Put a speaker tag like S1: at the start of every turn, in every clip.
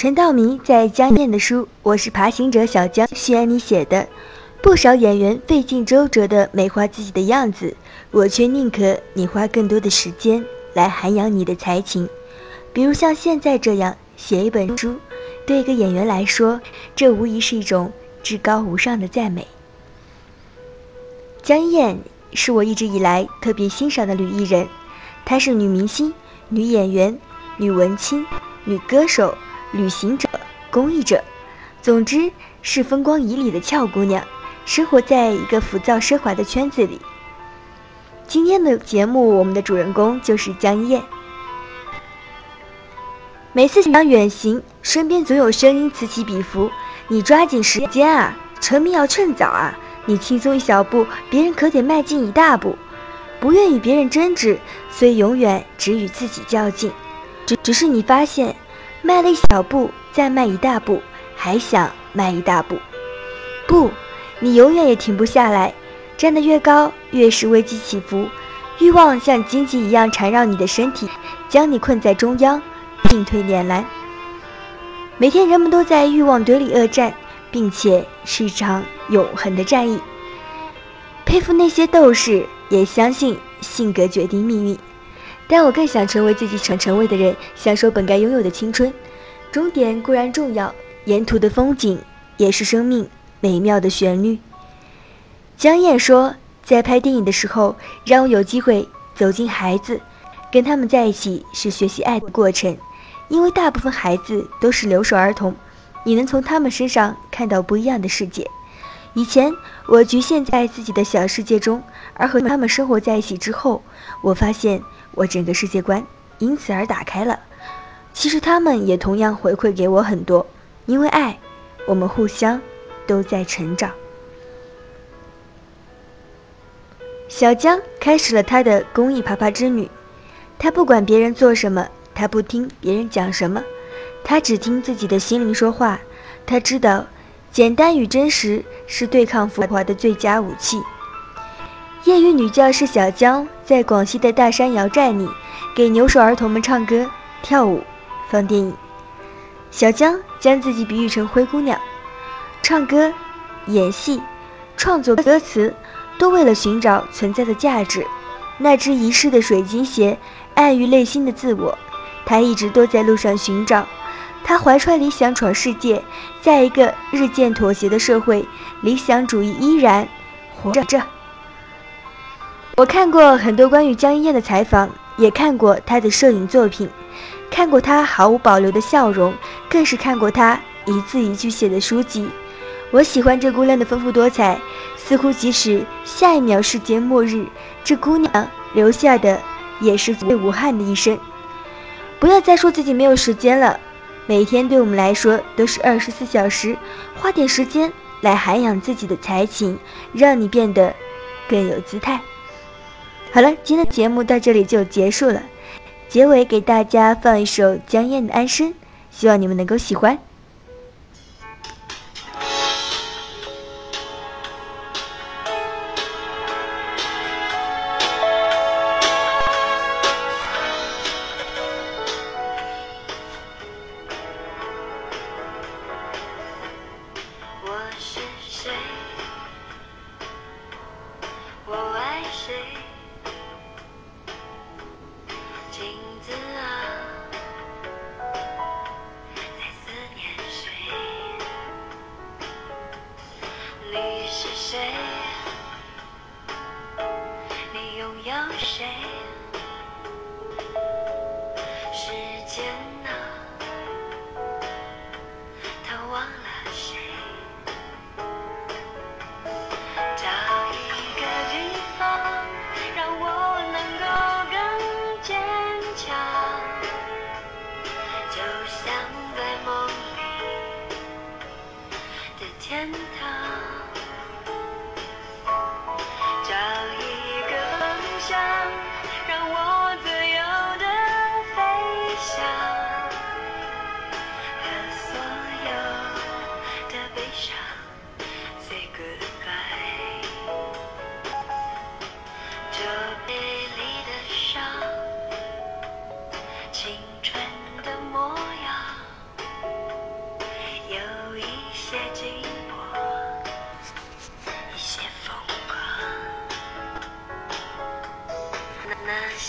S1: 陈道明在江燕的书《我是爬行者小江》序言里写的，不少演员费尽周折地美化自己的样子，我却宁可你花更多的时间来涵养你的才情。比如像现在这样写一本书，对一个演员来说，这无疑是一种至高无上的赞美。江燕是我一直以来特别欣赏的女艺人，她是女明星、女演员、女文青、女歌手。旅行者、公益者，总之是风光旖旎的俏姑娘，生活在一个浮躁奢华的圈子里。今天的节目，我们的主人公就是江燕。每次想远行，身边总有声音此起彼伏：“你抓紧时间啊，成名要趁早啊！你轻松一小步，别人可得迈进一大步。”不愿与别人争执，所以永远只与自己较劲。只只是你发现。迈了一小步，再迈一大步，还想迈一大步，不，你永远也停不下来。站得越高，越是危机起伏，欲望像荆棘一样缠绕你的身体，将你困在中央，进退两难。每天人们都在欲望堆里恶战，并且是一场永恒的战役。佩服那些斗士，也相信性格决定命运。但我更想成为自己想成为的人，享受本该拥有的青春。终点固然重要，沿途的风景也是生命美妙的旋律。江燕说，在拍电影的时候，让我有机会走进孩子，跟他们在一起是学习爱的过程。因为大部分孩子都是留守儿童，你能从他们身上看到不一样的世界。以前我局限在自己的小世界中，而和他们生活在一起之后，我发现。我整个世界观因此而打开了。其实他们也同样回馈给我很多，因为爱，我们互相都在成长。小江开始了他的公益爬爬之旅，他不管别人做什么，他不听别人讲什么，他只听自己的心灵说话。他知道，简单与真实是对抗浮华的最佳武器。业余女教师小江在广西的大山瑶寨里，给留守儿童们唱歌、跳舞、放电影。小江将自己比喻成灰姑娘，唱歌、演戏、创作歌词，都为了寻找存在的价值。那只遗失的水晶鞋，暗喻内心的自我。她一直都在路上寻找，她怀揣理想闯世界，在一个日渐妥协的社会，理想主义依然活着。我看过很多关于江一燕的采访，也看过她的摄影作品，看过她毫无保留的笑容，更是看过她一字一句写的书籍。我喜欢这姑娘的丰富多彩，似乎即使下一秒世界末日，这姑娘留下的也是最无憾的一生。不要再说自己没有时间了，每天对我们来说都是二十四小时，花点时间来涵养自己的才情，让你变得更有姿态。好了，今天的节目到这里就结束了。结尾给大家放一首江燕的《安生》，希望你们能够喜欢。
S2: 让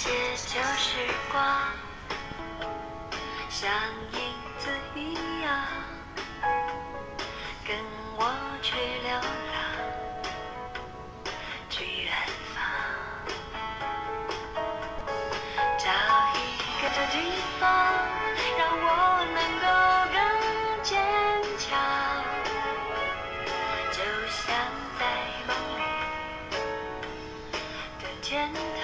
S2: 些旧时光像影子一样跟我去流浪去远方找一个地方让我能够更坚强就像在梦里的天堂